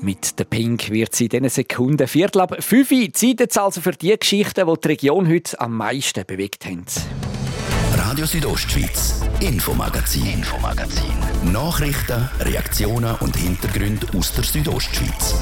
Mit der Pink wird sie in diesen Sekunden Viertel ab 5 Uhr. Zeit jetzt also für die Geschichten, die die Region heute am meisten bewegt haben. Radio Südostschweiz, Infomagazin, Infomagazin. Nachrichten, Reaktionen und Hintergründe aus der Südostschweiz.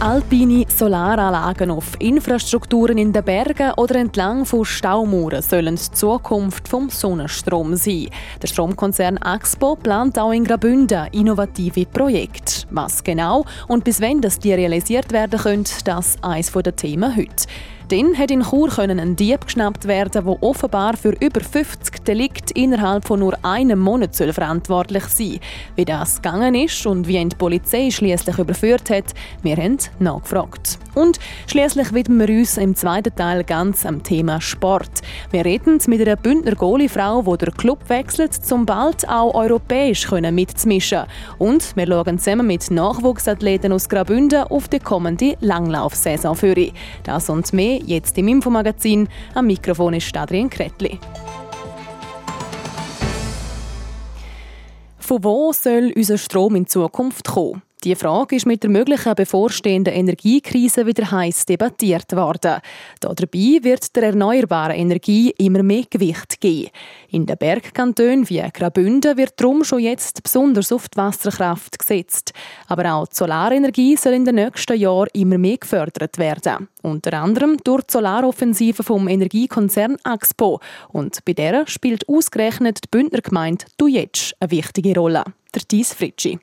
Alpine Solaranlagen auf Infrastrukturen in den Bergen oder entlang von Staumauern sollen die Zukunft vom Sonnenstrom sein. Der Stromkonzern Axpo plant auch in Graubünden innovative Projekte. Was genau und bis wann das die realisiert werden können, das ist eines der Themen heute. Dann hat in Chur ein Dieb geschnappt werden, der offenbar für über 50 Delikte innerhalb von nur einem Monat soll verantwortlich sein Wie das gegangen ist und wie ihn die Polizei schließlich überführt hat, wir haben nachgefragt. Und schließlich widmen wir uns im zweiten Teil ganz am Thema Sport. Wir reden mit einer Bündner Goalie-Frau, die den Club wechselt, um bald auch europäisch mitzumischen. Und wir schauen zusammen mit Nachwuchsathleten aus Graubünden auf die kommende Langlaufsaison für. Das und mehr jetzt im Infomagazin. Am Mikrofon ist Adrian Kretli. Von wo soll unser Strom in Zukunft kommen? Die Frage ist mit der möglichen bevorstehenden Energiekrise wieder heiß debattiert worden. Dabei wird der erneuerbaren Energie immer mehr Gewicht geben. In den Bergkantonen wie Graubünden wird darum schon jetzt besonders auf die Wasserkraft gesetzt. Aber auch die Solarenergie soll in den nächsten Jahren immer mehr gefördert werden. Unter anderem durch die Solaroffensive vom Energiekonzern Axpo. Und bei der spielt ausgerechnet die Bündner Gemeinde Dujetsch eine wichtige Rolle. Der Thies Fritschi.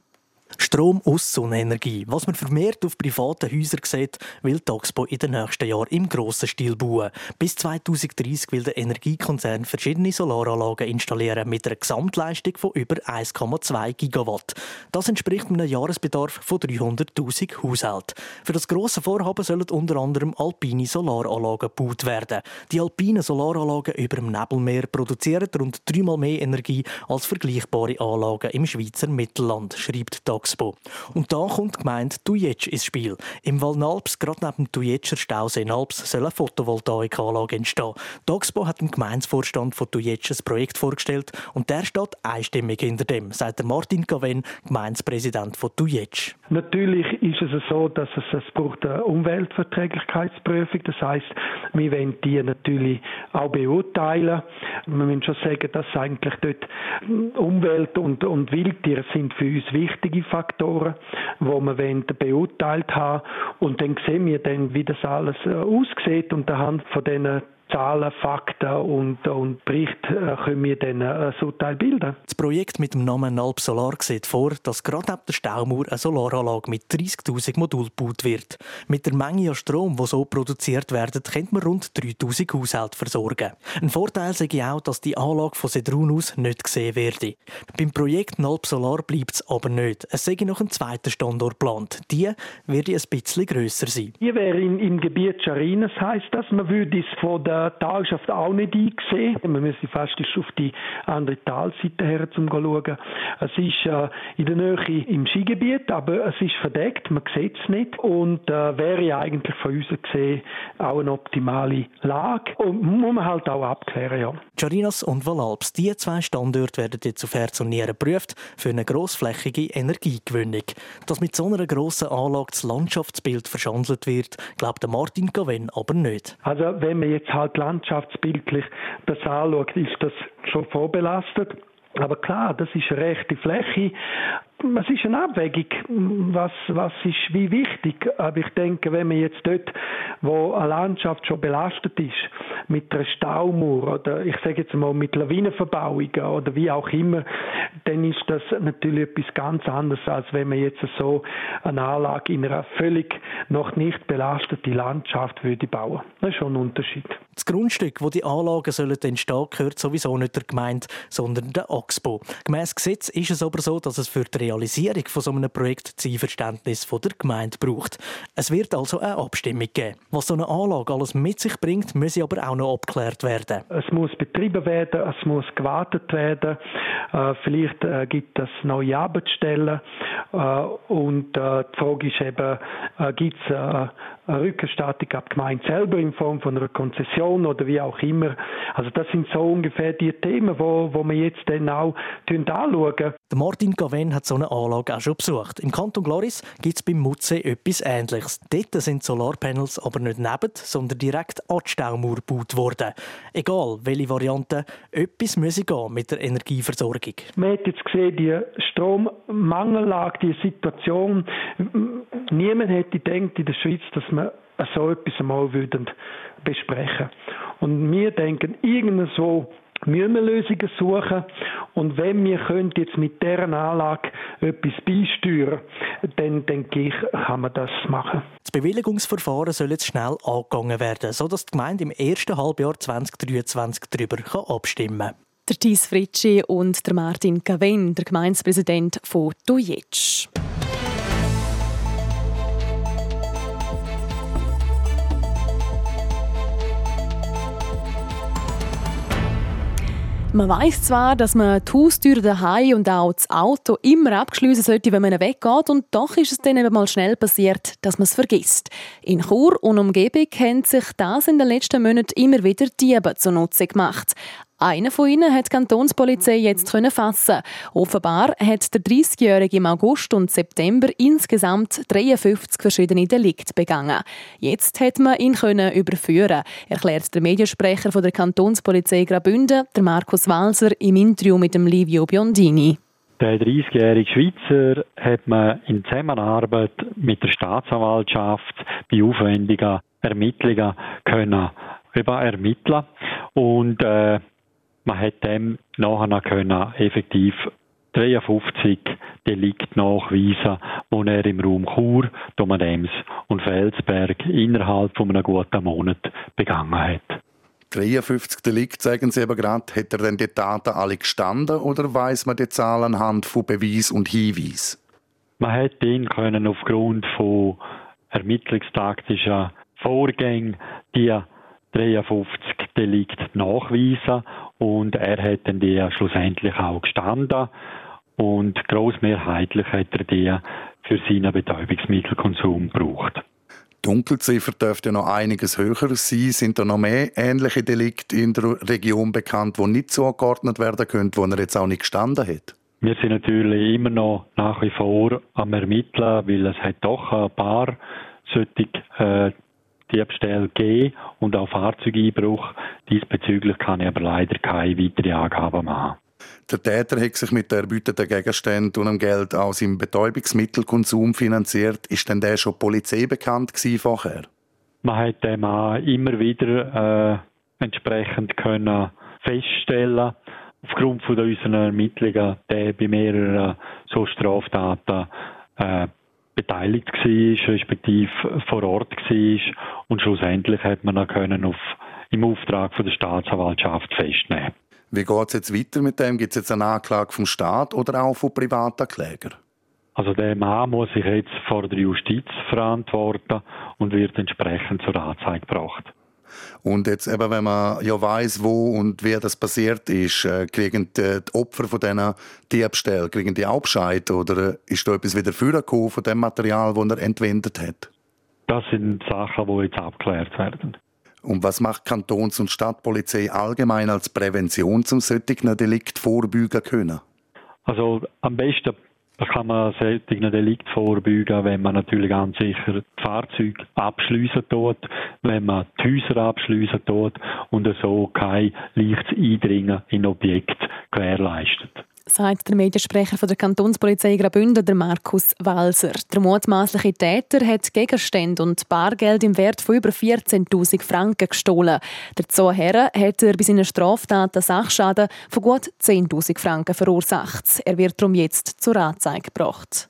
Strom aus Sonnenenergie. Was man vermehrt auf privaten Häusern sieht, will Taxpo in den nächsten Jahren im grossen Stil bauen. Bis 2030 will der Energiekonzern verschiedene Solaranlagen installieren mit einer Gesamtleistung von über 1,2 Gigawatt. Das entspricht einem Jahresbedarf von 300.000 Haushalten. Für das grosse Vorhaben sollen unter anderem alpine Solaranlagen gebaut werden. Die alpinen Solaranlagen über dem Nebelmeer produzieren rund dreimal mehr Energie als vergleichbare Anlagen im Schweizer Mittelland, schreibt Taxpo. Expo. Und da kommt die Gemeinde Tujetsch ins Spiel. Im Wallnalps, gerade neben dem Tujetscher Stausee in Alps, soll eine Photovoltaikanlage entstehen. Die Expo hat dem Gemeindevorstand von Tujetsch ein Projekt vorgestellt und der steht einstimmig hinter dem, sagt Martin Gaven, Gemeindepräsident von Tujetsch. Natürlich ist es so, dass es, es braucht eine Umweltverträglichkeitsprüfung. Das heißt, wir wollen die natürlich auch beurteilen. Wir müssen schon sagen, dass eigentlich dort Umwelt und, und Wildtiere sind für uns wichtige Faktoren, wir beurteilt haben. Und dann sehen wir dann, wie das alles äh, aussieht. Und anhand von diesen Zahlen, Fakten und, und Berichte äh, können wir dann äh, ein Urteil bilden. Das Projekt mit dem Namen Alp Solar sieht vor, dass gerade neben der Staumauer eine Solaranlage mit 30.000 Modulen gebaut wird. Mit der Menge an Strom, die so produziert wird, könnte man rund 3.000 Haushalte versorgen. Ein Vorteil sei auch, dass die Anlage von Sedrun aus nicht gesehen werde. Beim Projekt Alp Solar bleibt es aber nicht. Es sei noch ein zweiter Standort geplant. Die werde ein bisschen grösser sein. Hier wäre im Gebiet Charines, heisst das. Man würde es von der äh, Talschaft auch nicht eingesehen. Man müsste fast auf die andere Talseite her zum schauen. Es ist äh, in der Nähe im Skigebiet, aber es ist verdeckt, man sieht es nicht und äh, wäre eigentlich von uns gesehen auch eine optimale Lage und muss man halt auch abklären, ja. Charinas und Valalps, die zwei Standorte werden jetzt auf Herz und Nieren geprüft für eine grossflächige Energiegewinnung. Dass mit so einer grossen Anlage das Landschaftsbild verschandelt wird, glaubt Martin Gaven aber nicht. Also wenn man jetzt halt halt landschaftsbildlich das anschaut, ist das schon vorbelastet. Aber klar, das ist eine rechte Fläche es ist eine Abwägung, was, was ist wie wichtig. Aber ich denke, wenn man jetzt dort, wo eine Landschaft schon belastet ist, mit einer Staumauer oder ich sage jetzt mal mit Lawinenverbauungen oder wie auch immer, dann ist das natürlich etwas ganz anderes, als wenn man jetzt so eine Anlage in einer völlig noch nicht belasteten Landschaft würde bauen. Das ist schon ein Unterschied. Das Grundstück, wo die Anlagen sollen entstehen, gehört sowieso nicht der Gemeinde, sondern der AXPO. Gemäss Gesetz ist es aber so, dass es für die Realisierung von so einem Projekt das Einverständnis von der Gemeinde braucht. Es wird also eine Abstimmung geben. Was so eine Anlage alles mit sich bringt, muss aber auch noch abgeklärt werden. Es muss betrieben werden, es muss gewartet werden. Äh, vielleicht äh, gibt es neue Arbeitsstellen. Äh, und die Frage ist eben, gibt es eine Rückerstattung ab Gemeinde selber in Form von einer Konzession oder wie auch immer. Also das sind so ungefähr die Themen, wo, wo wir jetzt dann auch anschauen. Der Martin Gaven hat so eine Anlage auch schon besucht. Im Kanton Gloris gibt es beim Mutze etwas Ähnliches. Dort sind Solarpanels aber nicht neben, sondern direkt an die Staumauer gebaut worden. Egal, welche Variante, etwas müsse gehen mit der Energieversorgung. Man hat jetzt gesehen, die Strommangellage, die Situation, niemand hätte gedacht in der Schweiz, dass wir so etwas einmal würden besprechen Und wir denken, irgendwo müssen wir Lösungen suchen. Und wenn wir können jetzt mit deren Anlage etwas beisteuern, dann denke ich, kann man das machen. Das Bewilligungsverfahren soll jetzt schnell angegangen werden, sodass die Gemeinde im ersten Halbjahr 2023 darüber abstimmen kann. Der Thies Fritschi und der Martin Gaven, der Gemeindepräsident von Dujetsch. Man weiß zwar, dass man die Haustür daheim und auch das Auto immer abschließen sollte, wenn man weggeht, und doch ist es dann eben mal schnell passiert, dass man es vergisst. In Chur und Umgebung haben sich das in den letzten Monaten immer wieder Diebe zunutze gemacht. Einen von ihnen hat die Kantonspolizei jetzt fassen. Offenbar hat der 30-Jährige im August und September insgesamt 53 verschiedene Delikte begangen. Jetzt hat man ihn überführen, erklärt der Mediensprecher von der Kantonspolizei Graubünden, der Markus Walser, im Interview mit dem Livio Biondini. Der 30-jährige Schweizer hat man in Zusammenarbeit mit der Staatsanwaltschaft bei aufwendigen Ermittlungen können ermitteln und äh, man hat dem nachher können effektiv 53 Delikte nachweisen, die er im Raum Chur, Domanems und Felsberg innerhalb von einem guten Monat begangen hat. 53 Delikte, sagen Sie aber gerade, hat er denn die Taten alle gestanden oder weiß man die Zahlen anhand von Beweis und Hinweis? Man hat ihn können aufgrund von ermittlungstaktischen Vorgängen die 53 Delikte nachweisen und er hat dann die schlussendlich auch gestanden und großmehrheitlich hat er die für seinen Betäubungsmittelkonsum gebraucht. Die Dunkelziffer dürfte noch einiges höher sein. Sind da noch mehr ähnliche Delikte in der Region bekannt, die nicht zugeordnet werden können, wo er jetzt auch nicht gestanden hat? Wir sind natürlich immer noch nach wie vor am Ermitteln, weil es hat doch ein paar solche äh, Diebstähle gegeben und auch Fahrzeugeinbruch. Diesbezüglich kann ich aber leider keine weitere Angaben machen. Der Täter hat sich mit der erbeuteten Gegenständen und dem Geld aus im Betäubungsmittelkonsum finanziert. Ist denn der schon Polizei bekannt gewesen vorher? Man hat den Mann immer wieder äh, entsprechend können feststellen aufgrund von unseren Ermittlungen, der bei mehreren so Straftaten äh, beteiligt war, respektive vor Ort war. Und schlussendlich hat man dann können auf, im Auftrag von der Staatsanwaltschaft festnehmen. Wie geht es jetzt weiter mit dem? Gibt es jetzt eine Anklage vom Staat oder auch von privaten Klägern? Also der Mann muss sich jetzt vor der Justiz verantworten und wird entsprechend zur Anzeige gebracht. Und jetzt eben, wenn man ja weiß, wo und wie das passiert ist, äh, kriegen die, Opfer von diesen Diebstählen, kriegen die auch Bescheid oder äh, ist da etwas wieder vorgekommen von dem Material, das er entwendet hat? Das sind Sachen, die jetzt abgeklärt werden. Und was macht Kantons- und Stadtpolizei allgemein als Prävention zum solchen Delikt vorbeugen können? Also am besten da kann man solchen Delikt vorbeugen, wenn man natürlich ganz sicher die Fahrzeuge abschliessen tut, wenn man die Häuser abschliessen tut und so kein leichtes Eindringen in Objekte gewährleistet sagt der Mediensprecher von der Kantonspolizei Graubünden, der Markus Walser. Der mutmaßliche Täter hat Gegenstände und Bargeld im Wert von über 14.000 Franken gestohlen. Der Herren hat er bei seinen Straftaten Sachschaden von gut 10.000 Franken verursacht. Er wird darum jetzt zur Anzeige gebracht.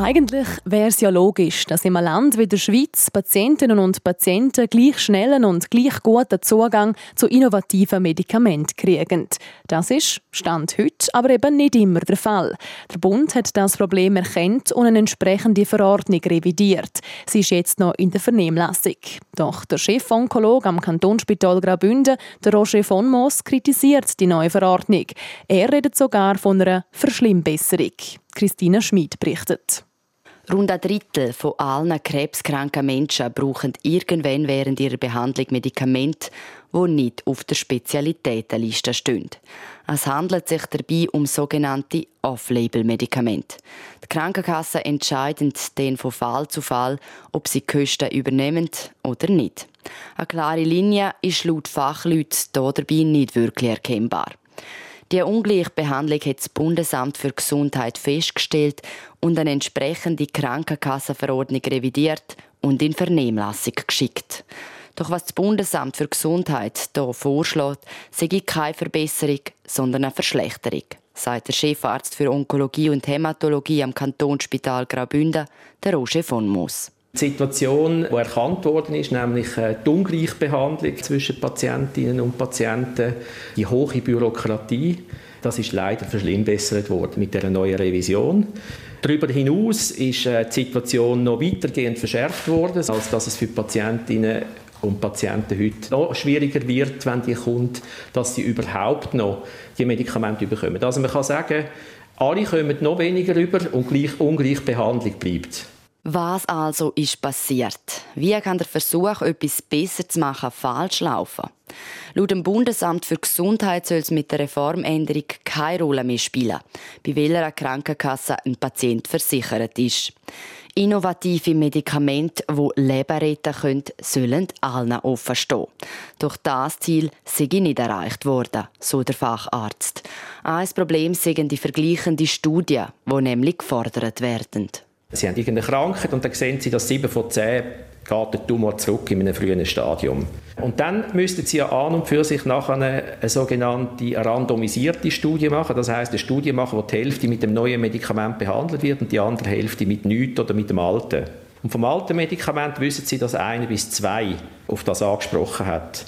Eigentlich wäre es ja logisch, dass im Land wie der Schweiz Patientinnen und Patienten gleich schnellen und gleich guten Zugang zu innovativen Medikamenten kriegen. Das ist, Stand heute, aber eben nicht immer der Fall. Der Bund hat das Problem erkannt und eine entsprechende Verordnung revidiert. Sie ist jetzt noch in der Vernehmlassung. Doch der Chefonkologe am Kantonsspital Graubünden, der Roger von Moos, kritisiert die neue Verordnung. Er redet sogar von einer Verschlimmbesserung. Christina Schmid berichtet. Rund ein Drittel von allen krebskranken Menschen brauchen irgendwann während ihrer Behandlung Medikamente, die nicht auf der Spezialitätenliste stehen. Es handelt sich dabei um sogenannte Off-Label-Medikamente. Die Krankenkassen entscheiden dann von Fall zu Fall, ob sie Kosten übernehmen oder nicht. Eine klare Linie ist laut Fachleuten dabei nicht wirklich erkennbar. Die Ungleichbehandlung hat das Bundesamt für Gesundheit festgestellt und eine entsprechende Krankenkassenverordnung revidiert und in Vernehmlassung geschickt. Doch was das Bundesamt für Gesundheit hier vorschlägt, sei keine Verbesserung, sondern eine Verschlechterung, sagt der Chefarzt für Onkologie und Hämatologie am Kantonsspital Graubünden, der Roger von Moos. Die Situation, die erkannt worden ist, nämlich äh, die Ungleichbehandlung zwischen Patientinnen und Patienten, die hohe Bürokratie, das ist leider verschlimmbessert worden mit der neuen Revision. Darüber hinaus ist äh, die Situation noch weitergehend verschärft worden, als dass es für Patientinnen und Patienten heute noch schwieriger wird, wenn die kommt, dass sie überhaupt noch die Medikamente bekommen. Also man kann sagen, alle kommen noch weniger über und gleich ungleich Behandlung bleibt. Was also ist passiert? Wie kann der Versuch, etwas besser zu machen, falsch laufen? Laut dem Bundesamt für Gesundheit soll es mit der Reformänderung keine Rolle mehr spielen, bei welcher Krankenkasse ein Patient versichert ist. Innovative Medikamente, die Leben retten können, sollen allen offen stehen. Doch das Ziel sei nicht erreicht worden, so der Facharzt. Ein Problem seien die vergleichenden Studien, die nämlich gefordert werden. Sie haben irgendeine Krankheit und dann sehen Sie, dass 7 von 10 geht der Tumor zurück in einem frühen Stadium. Und dann müssten Sie ja an und für sich nachher eine, sogenannte randomisierte Studie machen. Das heißt, eine Studie machen, wo die Hälfte mit dem neuen Medikament behandelt wird und die andere Hälfte mit nichts oder mit dem alten. Und vom alten Medikament wissen Sie, dass eine bis zwei auf das angesprochen hat.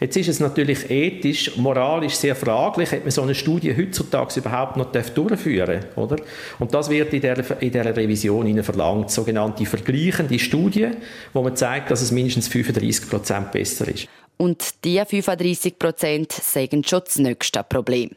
Jetzt ist es natürlich ethisch, moralisch sehr fraglich, ob man so eine Studie heutzutage überhaupt noch durchführen darf, oder? Und das wird in der, in der Revision Ihnen verlangt, sogenannte vergleichende Studie, wo man zeigt, dass es mindestens 35 Prozent besser ist. Und die 35 Prozent sagen schon das nächste Problem.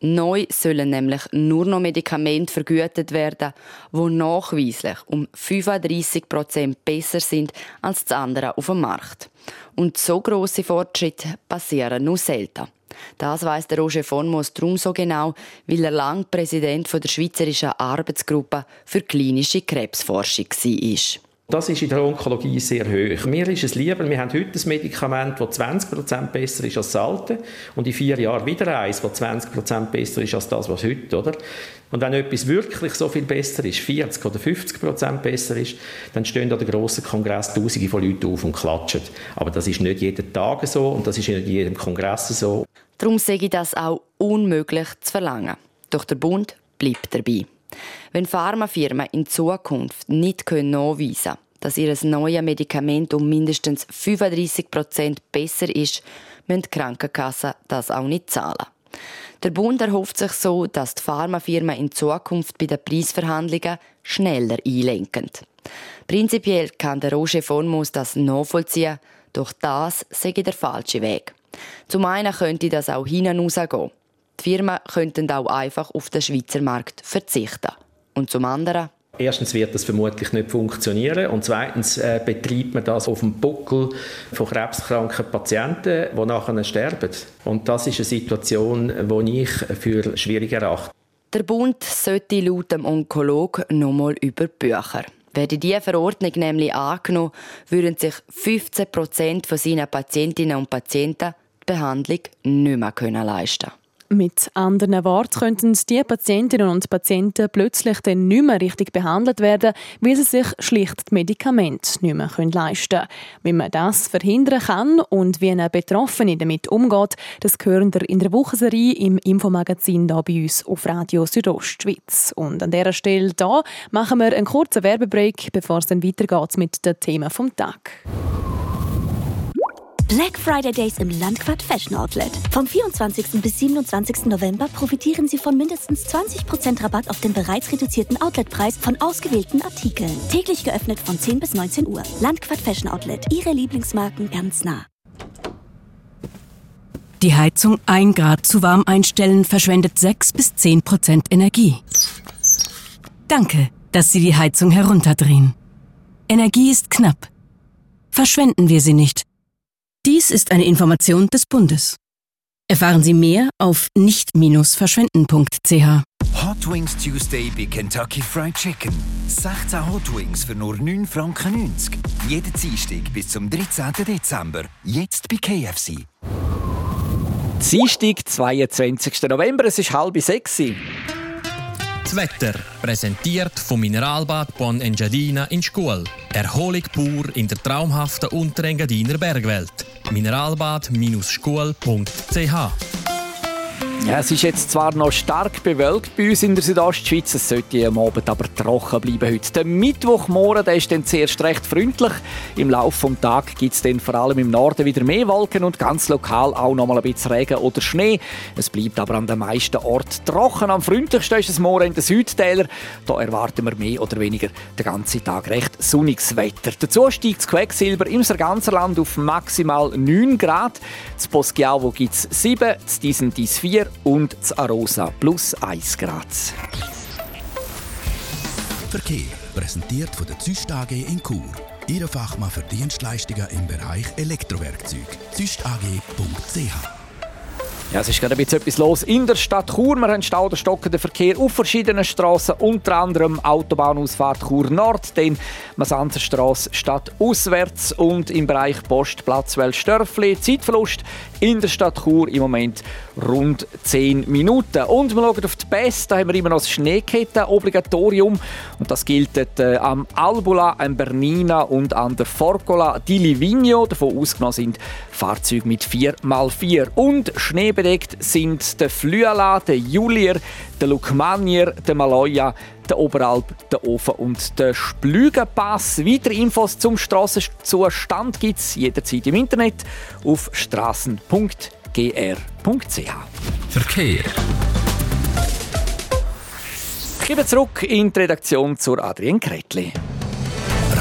Neu sollen nämlich nur noch Medikamente vergütet werden, die nachweislich um 35 Prozent besser sind als das andere auf dem Markt. Und so große Fortschritte passieren nur selten. Das weiss der Roger von Moos darum so genau, weil er lang Präsident der Schweizerischen Arbeitsgruppe für klinische Krebsforschung war. Das ist in der Onkologie sehr hoch. Mir ist es lieber, wir haben heute ein Medikament, das 20% besser ist als das alte und in vier Jahren wieder eins, das 20% besser ist als das, was heute, oder? Und wenn etwas wirklich so viel besser ist, 40 oder 50% besser ist, dann stehen an der grossen Kongress Tausende von Leuten auf und klatschen. Aber das ist nicht jeden Tag so und das ist nicht in jedem Kongress so. Darum sage ich das auch unmöglich zu verlangen. Doch der Bund bleibt dabei. Wenn Pharmafirmen in Zukunft nicht nachweisen können, dass ihr neues Medikament um mindestens 35 Prozent besser ist, müssen die Krankenkassen das auch nicht zahlen. Der Bund erhofft sich so, dass die Pharmafirmen in Zukunft bei den Preisverhandlungen schneller einlenken. Prinzipiell kann der Roger von das nachvollziehen, doch das sei der falsche Weg. Zum einen könnte das auch hinausgehen. Die Firmen könnten auch einfach auf den Schweizer Markt verzichten. Und zum anderen Erstens wird das vermutlich nicht funktionieren und zweitens äh, betreibt man das auf dem Buckel von krebskranken Patienten, die nachher sterben. Und das ist eine Situation, die ich für schwierig erachte. Der Bund sollte laut dem Onkolog nochmal über Bücher. Werde diese Verordnung nämlich angenommen, würden sich 15 Prozent von seinen Patientinnen und Patienten die Behandlung nicht mehr leisten können. Mit anderen Worten könnten die Patientinnen und Patienten plötzlich dann nicht mehr richtig behandelt werden, weil sie sich schlicht die Medikamente nicht mehr leisten können. Wie man das verhindern kann und wie eine Betroffene damit umgeht, das hören wir in der Wochenserie im Infomagazin hier bei uns auf Radio Südostschweiz. Und an dieser Stelle hier machen wir einen kurzen Werbebreak, bevor es dann weitergeht mit den Themen vom Tag. Black Friday Days im Landquart Fashion Outlet. Vom 24. bis 27. November profitieren Sie von mindestens 20% Rabatt auf den bereits reduzierten Outletpreis von ausgewählten Artikeln. Täglich geöffnet von 10 bis 19 Uhr. Landquart Fashion Outlet. Ihre Lieblingsmarken ganz nah. Die Heizung 1 Grad zu warm einstellen verschwendet 6 bis 10% Energie. Danke, dass Sie die Heizung herunterdrehen. Energie ist knapp. Verschwenden wir sie nicht. Dies ist eine Information des Bundes. Erfahren Sie mehr auf nicht-verschwenden.ch. Hot Wings Tuesday bei Kentucky Fried Chicken. 16 Hot Wings für nur 9,90 Franken. Jeden Dienstag bis zum 13. Dezember. Jetzt bei KFC. Dienstag, 22. November, es ist halb sechs. Das Wetter, präsentiert vom Mineralbad Bon Engadina in Schkuhl. Erholung pur in der traumhaften Unterengadiner Bergwelt. Mineralbad-schkuhl.ch ja, es ist jetzt zwar noch stark bewölkt bei uns in der Südostschweiz, es sollte am Abend aber trocken bleiben heute. Der Mittwochmorgen der ist dann zuerst recht freundlich. Im Laufe des Tages gibt es dann vor allem im Norden wieder mehr Wolken und ganz lokal auch noch mal ein bisschen Regen oder Schnee. Es bleibt aber an den meisten Orten trocken. Am freundlichsten ist es morgen in den Südtälern. Da erwarten wir mehr oder weniger den ganzen Tag recht sonniges Wetter. Dazu steigt das Quecksilber im ganzen Land auf maximal 9 Grad. Das Poschiavo gibt es 7, das Diesen dies 4 und das Arosa plus 1 Grad. Verkehr präsentiert von der Züst AG in Chur. Ihre Fachmann für Dienstleistungen im Bereich Elektrowerkzeug. züstag.ch ja, es ist gerade ein bisschen etwas los in der Stadt Chur. Wir haben Stau oder stockenden Verkehr auf verschiedenen Straßen, unter anderem Autobahnausfahrt Chur Nord, dann Masanzerstraße Stadt auswärts und im Bereich Postplatz Welsdörfli. Zeitverlust in der Stadt Chur im Moment rund 10 Minuten. Und wir schauen auf die Best, da haben wir immer noch das Schneeketten-Obligatorium und das gilt äh, am Albula, am Bernina und an der Forcola di Livigno. Davon ausgenommen sind Fahrzeuge mit 4x4 und Schnee bedeckt sind der Fluala, der Julier, der Lukmanier, der Maloja, der Oberalp, der Ofen und der Splügenpass. Weitere Infos zum Strassenzustand gibt es jederzeit im Internet auf strassen.gr.ch. Verkehr. Ich gebe zurück in die Redaktion zur Adrienne Kretli.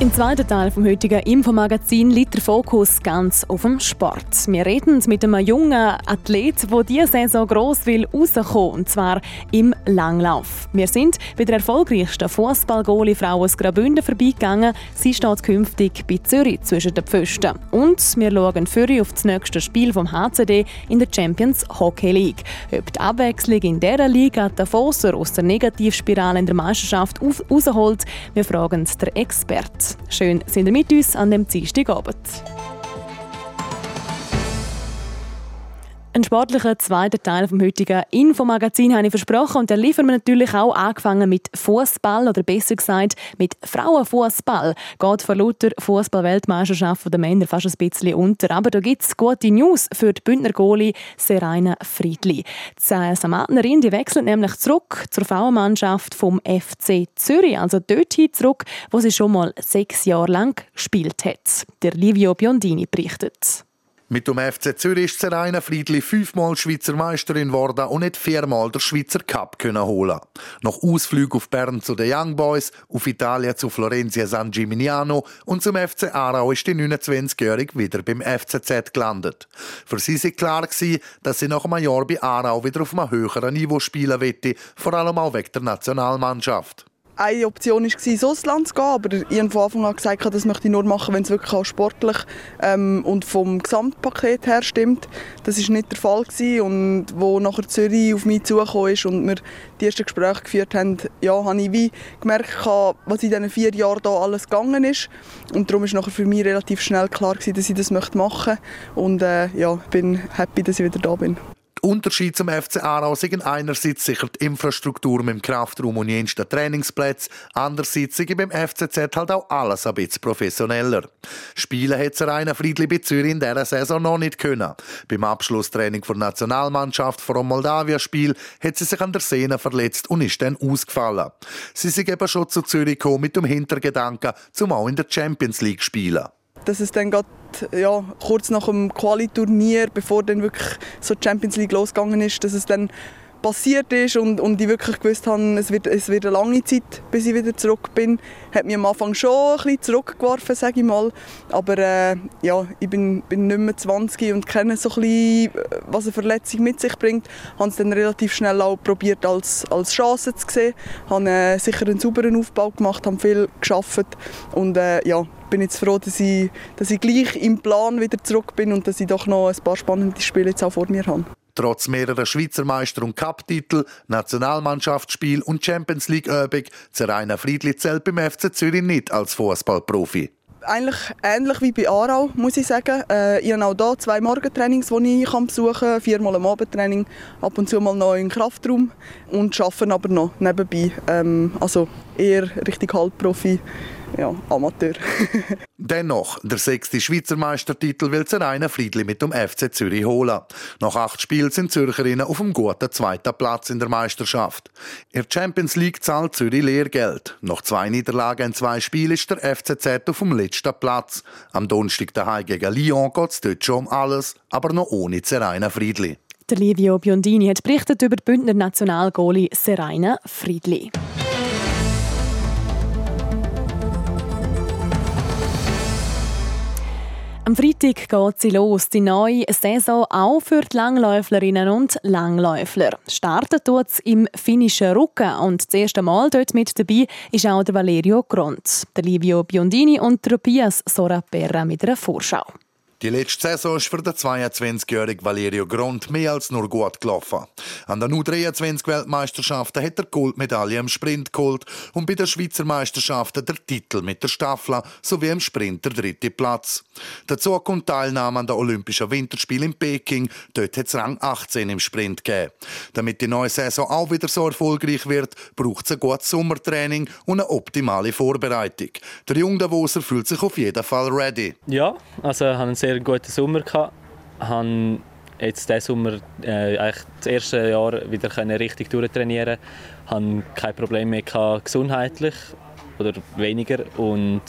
Im zweiten Teil vom heutigen Infomagazin liegt der Fokus ganz auf dem Sport. Wir reden mit einem jungen Athlet, der diese Saison gross will rauskommen, und zwar im Langlauf. Wir sind bei der erfolgreichsten Fußballgoalie-Frau aus Graubünden vorbeigegangen. Sie steht künftig bei Zürich zwischen den Pfosten. Und wir schauen für auf das nächste Spiel vom HCD in der Champions Hockey League. Ob die Abwechslung in dieser Liga der Fosser aus der Negativspirale in der Meisterschaft rausholt, wir fragen den Experten. Schön sind ihr mit uns an dem Dienstagabend. Ein sportlicher zweiter Teil vom heutigen Infomagazin habe ich versprochen und da liefern wir natürlich auch angefangen mit Fußball oder besser gesagt mit Frauenfußball. Geht vor lauter Fußball-Weltmeisterschaft der Männer fast ein bisschen unter. Aber da gibt es gute News für die Bündner Goalie Seraina Friedli. Die Samatnerin die wechselt nämlich zurück zur Frauenmannschaft vom FC Zürich, also dorthin zurück, wo sie schon mal sechs Jahre lang gespielt hat. Der Livio Biondini berichtet. Mit dem FC Zürich ist Seraina Friedli fünfmal Schweizer Meisterin geworden und hat viermal den Schweizer Cup können holen. Nach Ausflügen auf Bern zu den Young Boys, auf Italien zu Florencia San Gimignano und zum FC Aarau ist die 29-Jährige wieder beim FCZ gelandet. Für sie war klar, dass sie nach einem Jahr bei Aarau wieder auf einem höheren Niveau spielen wette, vor allem auch wegen der Nationalmannschaft. Eine Option war, ins Ausland zu gehen, aber ich habe von Anfang an gesagt, das möchte ich nur machen, wenn es wirklich auch sportlich ähm, und vom Gesamtpaket her stimmt. Das war nicht der Fall gewesen. und wo nachher Zürich auf mich zugekommen ist und wir die ersten Gespräche geführt haben, ja, habe ich wie gemerkt, was in diesen vier Jahren da alles gegangen ist und darum ist nachher für mich relativ schnell klar gewesen, dass ich das machen möchte und äh, ja, bin happy, dass ich wieder da bin. Unterschied zum FC Aarau sind einerseits sicher die Infrastruktur mit dem Kraftraum und jensten Trainingsplätzen, andererseits sind beim FCZ halt auch alles ein bisschen professioneller. Spielen hat Rainer Friedli bei Zürich in dieser Saison noch nicht können. Beim Abschlusstraining der Nationalmannschaft vor dem Moldawia-Spiel hat sie sich an der Sehne verletzt und ist dann ausgefallen. Sie sind eben schon zu Zürich gekommen mit dem Hintergedanken, zum auch in der Champions League spielen dass es dann grad, ja, kurz nach dem Quali-Turnier, bevor dann wirklich so die Champions League losgegangen ist, dass es dann passiert ist und, und ich wirklich gewusst habe, es wird, es wird eine lange Zeit, bis ich wieder zurück bin, hat mich am Anfang schon ein bisschen zurückgeworfen, sage ich mal. Aber äh, ja, ich bin, bin nicht mehr 20 und kenne so ein bisschen, was eine Verletzung mit sich bringt. Ich habe es dann relativ schnell auch probiert als, als Chance zu sehen. Ich habe äh, sicher einen sauberen Aufbau gemacht, habe viel geschafft und äh, ja, bin jetzt froh, dass ich, dass ich gleich im Plan wieder zurück bin und dass ich doch noch ein paar spannende Spiele jetzt auch vor mir habe. Trotz mehrerer Schweizer Meister- und Cup-Titel, Nationalmannschaftsspiel und Champions League-Übung zerreiner Friedli zählt beim FC Zürich nicht als Fußballprofi. Eigentlich ähnlich wie bei Aarau, muss ich sagen. Äh, ich habe auch hier zwei Morgentrainings, die ich besuchen kann, viermal ein Abendtraining, ab und zu mal noch im Kraftraum und arbeite aber noch nebenbei. Ähm, also eher richtig Halbprofi ja, Amateur. Dennoch, der sechste Schweizer Meistertitel will Zeraina Friedli mit dem FC Zürich holen. Nach acht Spielen sind Zürcherinnen auf dem guten zweiten Platz in der Meisterschaft. In der Champions League zahlt Zürich Lehrgeld. Nach zwei Niederlagen in zwei Spielen ist der FCZ auf dem letzten Platz. Am Donnerstag daheim gegen Lyon geht es dort schon um alles, aber noch ohne Zeraina Friedli. Der Livio Biondini hat berichtet über die Bündner Nationalgoalie Seraina Friedli. Am Freitag geht sie los, die neue Saison auch für die Langläuflerinnen und Langläufler. Startet tut im finnischen Rücken und das erste Mal dort mit dabei ist auch der Valerio Gront, der Livio Biondini und der Tobias Soraperra mit einer Vorschau. Die letzte Saison ist für den 22-jährigen Valerio Grond mehr als nur gut gelaufen. An den U23-Weltmeisterschaften hat er Goldmedaille im Sprint geholt und bei den Schweizer Meisterschaften der Titel mit der Staffel sowie im Sprint der dritte Platz. Dazu kommt Teilnahme an den Olympischen Winterspielen in Peking. Dort hat es Rang 18 im Sprint gegeben. Damit die neue Saison auch wieder so erfolgreich wird, braucht es ein gutes Sommertraining und eine optimale Vorbereitung. Der junge Davoser fühlt sich auf jeden Fall ready. Ja, also haben sehr sehr guten Sommer gehabt. Habe jetzt diesen Sommer äh, eigentlich das erste Jahr wieder richtig durchtrainieren. Habe kein Problem mehr gehabt, gesundheitlich oder weniger und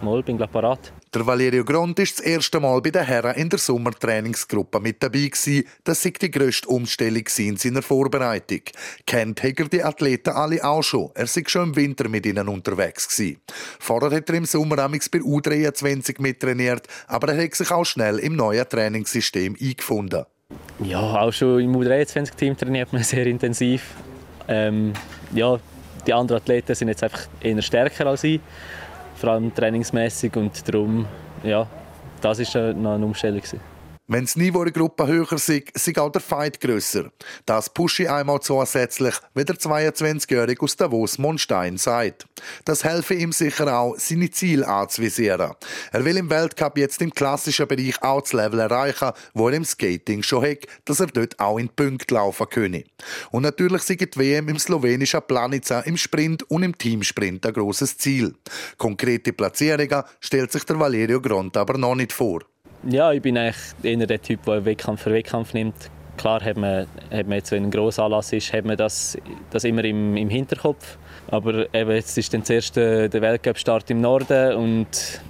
mal bin ich parat. Der Valerio Grond ist das erste Mal bei den Herren in der Sommertrainingsgruppe mit dabei gewesen. Das war die grösste Umstellung in seiner Vorbereitung. Kennt hat er die Athleten alle auch schon. Er war schon im Winter mit ihnen unterwegs gewesen. Vorher hat er im Sommer amix bei U23 mittrainiert, aber er hat sich auch schnell im neuen Trainingssystem eingefunden. Ja, auch schon im U23-Team trainiert man sehr intensiv. Ähm, ja, die anderen Athleten sind jetzt einfach eher stärker als ich vor allem trainingsmäßig und darum, ja, das war noch eine Umstellung. Wenn das Niveau der Gruppe höher ist, ist auch der Fight grösser. Das pushe ich einmal zusätzlich, wie der 22-Jährige aus Davos Monstein sagt. Das helfe ihm sicher auch, seine Ziele anzuvisieren. Er will im Weltcup jetzt im klassischen Bereich auch das Level erreichen, wo er im Skating schon hat, dass er dort auch in Punkt laufen könne. Und natürlich sind die WM im slowenischen Planica im Sprint und im Teamsprint ein grosses Ziel. Konkrete Platzierungen stellt sich der Valerio Gront aber noch nicht vor. Ja, ich bin eigentlich eher der Typ, der Wettkampf für Wettkampf nimmt. Klar hat man, hat man jetzt, wenn ein grosser Anlass ist, hat man das, das immer im, im Hinterkopf. Aber eben jetzt ist dann zuerst der, der Weltcup-Start im Norden und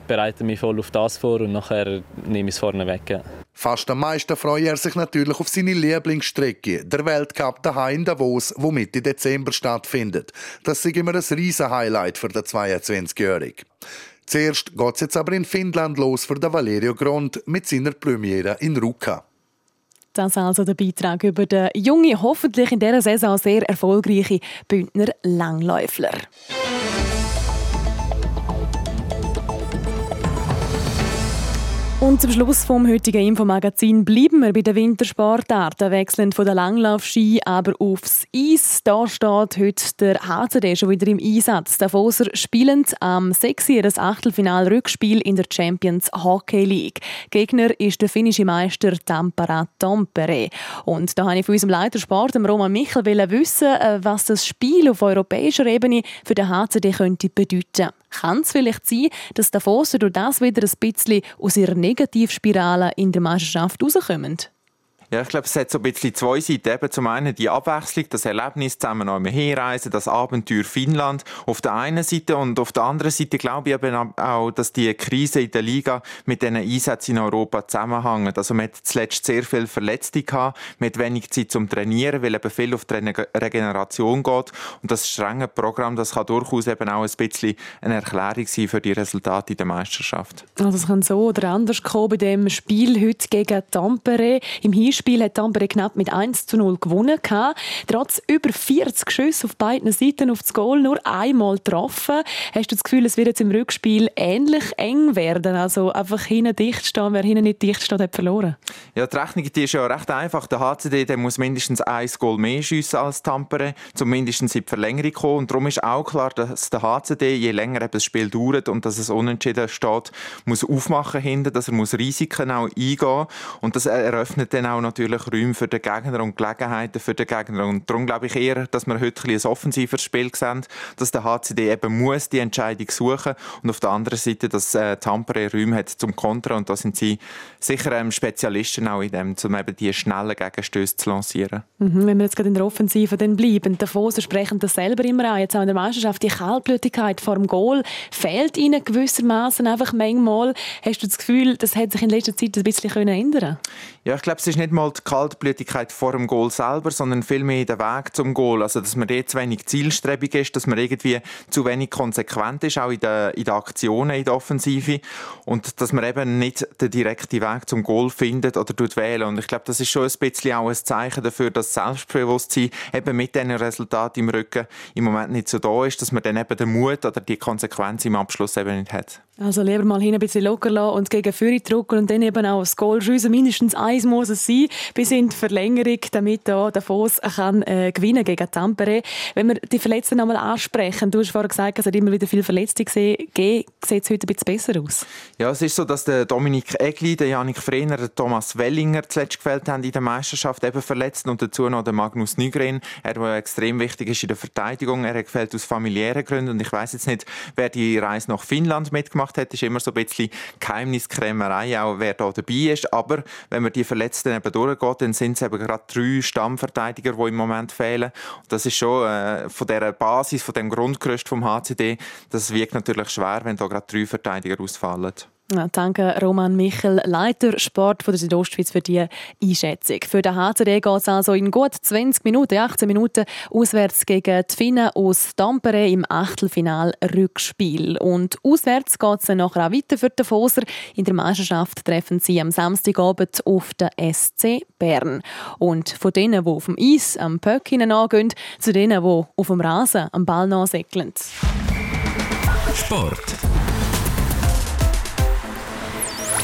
bereite mich voll auf das vor und nachher nehme ich es vorne weg. Ja. Fast am meisten freut er sich natürlich auf seine Lieblingsstrecke, der Weltcup daheim in Davos, wo Mitte Dezember stattfindet. Das ist immer ein riesen Highlight für den 22-Jährigen. Zuerst geht es jetzt aber in Finnland los für den Valerio Grond mit seiner Premiere in Ruka. Das also der Beitrag über den junge, hoffentlich in dieser Saison sehr erfolgreichen Bündner Langläufler. Und zum Schluss vom heutigen Infomagazin bleiben wir bei den Wintersportarten, wechseln von der Langlaufski aber aufs Eis. Da steht heute der HCD schon wieder im Einsatz. Der Foser spielen am 6. das Achtelfinal-Rückspiel in der Champions Hockey League. Gegner ist der finnische Meister Tampere Tampere. Und da habe ich von unserem Leiter Sport, Roman Michel, wissen, äh, was das Spiel auf europäischer Ebene für den HCD könnte bedeuten. Kann es vielleicht sein, dass der Foser durch das wieder ein bisschen aus ihrer Negativspirale in der Meisterschaft rauskommen? Ja, ich glaube, es hat so ein bisschen zwei Seiten. Eben zum einen die Abwechslung, das Erlebnis zusammen noch herreisen, das Abenteuer Finnland auf der einen Seite und auf der anderen Seite glaube ich eben auch, dass die Krise in der Liga mit diesen Einsätzen in Europa zusammenhängt. Also man hat zuletzt sehr viele Verletzte gehabt, mit wenig Zeit zum Trainieren, weil eben viel auf die Regeneration geht und das strenge Programm, das kann durchaus eben auch ein bisschen eine Erklärung sein für die Resultate in der Meisterschaft. Also es kann so oder anders kommen bei dem Spiel heute gegen Tampere. Im Hinspiel Spiel hat Tampere knapp mit 1 zu 0 gewonnen. Trotz über 40 Schüsse auf beiden Seiten auf das Goal nur einmal getroffen. Hast du das Gefühl, es wird jetzt im Rückspiel ähnlich eng werden? Also einfach hinten dicht stehen, wer hinten nicht dicht steht, hat verloren. Ja, die Rechnung die ist ja recht einfach. Der HCD der muss mindestens ein Goal mehr schiessen als Tampere, zumindest in die Verlängerung kommen. Und darum ist auch klar, dass der HCD, je länger das Spiel dauert und dass es unentschieden steht, muss aufmachen hinten, dass er muss Risiken auch eingehen und das eröffnet dann auch noch natürlich Räume für den Gegner und Gelegenheiten für den Gegner. Und darum glaube ich eher, dass wir heute ein, ein offensiveres Spiel sehen, dass der HCD eben muss die Entscheidung suchen und auf der anderen Seite, dass äh, Tampere Räume hat zum Kontern und da sind sie sicher ähm, Spezialisten auch in dem, um eben die schnellen Gegenstöße zu lancieren. Mhm, wenn wir jetzt gerade in der Offensive dann bleiben, der Foser sprechen das selber immer an, jetzt auch in der Meisterschaft, die Kaltblütigkeit vor dem Goal fehlt ihnen gewissermaßen einfach manchmal. Hast du das Gefühl, das hat sich in letzter Zeit ein bisschen ändern können? Ja, ich glaube, es ist nicht mal die Kaltblütigkeit vor dem Goal selber, sondern vielmehr der Weg zum Goal. Also, dass man dort zu wenig zielstrebig ist, dass man irgendwie zu wenig konsequent ist, auch in den, in den Aktionen, in der Offensive. Und dass man eben nicht den direkten Weg zum Goal findet oder wählen. Und ich glaube, das ist schon ein bisschen auch ein Zeichen dafür, dass Selbstbewusstsein eben mit diesen Resultaten im Rücken im Moment nicht so da ist, dass man dann eben den Mut oder die Konsequenz im Abschluss eben nicht hat. Also lieber mal hin ein bisschen locker lassen und gegen Führung drücken und dann eben auch das Goal schiessen. Mindestens eins muss es sein, bis in die Verlängerung, damit da der Foss kann, äh, gewinnen gegen Tampere. Wenn wir die Verletzten nochmal ansprechen, du hast vorhin gesagt, es hat immer wieder viele Verletzte gegeben. Sieht es heute ein bisschen besser aus? Ja, es ist so, dass der Dominik Egli, der Janik Frehner, der Thomas Wellinger zuletzt gefällt haben in der Meisterschaft, eben verletzt und dazu noch der Magnus Nygren, er, der extrem wichtig ist in der Verteidigung. Er gefällt aus familiären Gründen und ich weiß jetzt nicht, wer die Reise nach Finnland mitgemacht hat, ist immer so ein bisschen Geheimniskrämerei, auch wer da dabei ist. Aber wenn man die Verletzten eben durchgeht, dann sind es eben gerade drei Stammverteidiger, die im Moment fehlen. Und das ist schon äh, von der Basis, von dem Grundgerüst vom HCD, das wirkt natürlich schwer, wenn da gerade drei Verteidiger ausfallen. Danke Roman Michel, Leiter Sport von der Südostschweiz für die Einschätzung. Für den HCD geht es also in gut 20 Minuten, 18 Minuten auswärts gegen die Finnen aus Tampere im Achtelfinal-Rückspiel. Und auswärts geht es dann nachher auch weiter für den Foser. In der Meisterschaft treffen sie am Samstagabend auf den SC Bern. Und von denen, die auf dem Eis am Pöck angehen, zu denen, die auf dem Rasen am Ball nachsäckeln. Sport.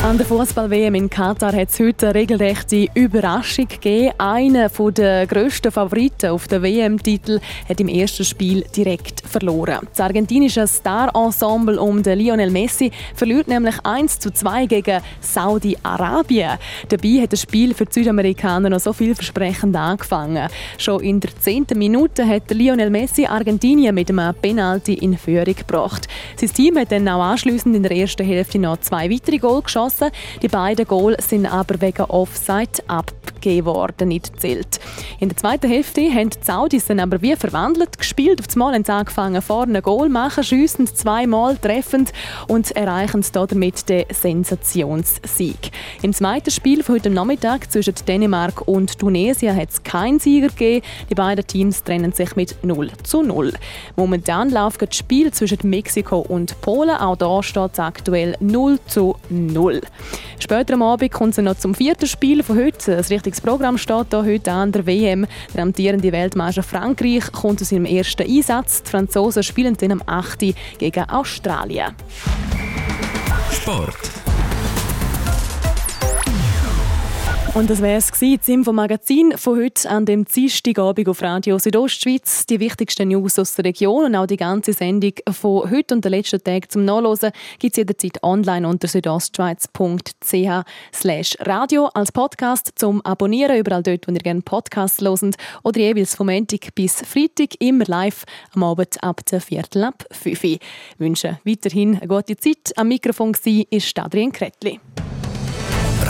An der Fußball-WM in Katar hat es heute eine regelrechte Überraschung gegeben. Einer der grössten Favoriten auf den WM-Titel hat im ersten Spiel direkt verloren. Das argentinische Star-Ensemble um Lionel Messi verliert nämlich 1 zu 2 gegen Saudi-Arabien. Dabei hat das Spiel für die Südamerikaner noch so vielversprechend angefangen. Schon in der zehnten Minute hat Lionel Messi Argentinien mit einem Penalty in Führung gebracht. Sein Team hat dann auch anschliessend in der ersten Hälfte noch zwei weitere Goal geschossen geschossen. Die beiden Goals sind aber wegen Offside abgegeben worden, nicht zählt. In der zweiten Hälfte haben die Saudis dann aber wie verwandelt gespielt. Auf einmal haben sie angefangen, vorne Goal machen, schiessen zweimal treffend und erreichen damit den Sensationssieg. Im zweiten Spiel von heute Nachmittag zwischen Dänemark und Tunesien hat es keinen Sieger gegeben. Die beiden Teams trennen sich mit 0 zu 0. Momentan läuft das Spiel zwischen Mexiko und Polen. Auch da steht es aktuell 0 zu 0. 0. Später am Abend kommt es noch zum vierten Spiel von heute. Ein richtiges Programm steht hier heute an der WM. Der amtierende Weltmeister Frankreich kommt aus seinem ersten Einsatz. Die Franzosen spielen dann am 8. gegen Australien. Sport. Und das wäre es gewesen, das Infomagazin von heute an dem Dienstagabend auf Radio Südostschweiz. Die wichtigsten News aus der Region und auch die ganze Sendung von heute und den letzten Tag zum Nachlesen gibt es jederzeit online unter südostschweiz.ch radio als Podcast zum Abonnieren, überall dort, wo ihr gerne Podcasts loset oder jeweils vom Montag bis Freitag immer live am Abend ab der Viertel ab 5 Uhr. Ich wünsche weiterhin eine gute Zeit. Am Mikrofon war Adrian Kretli.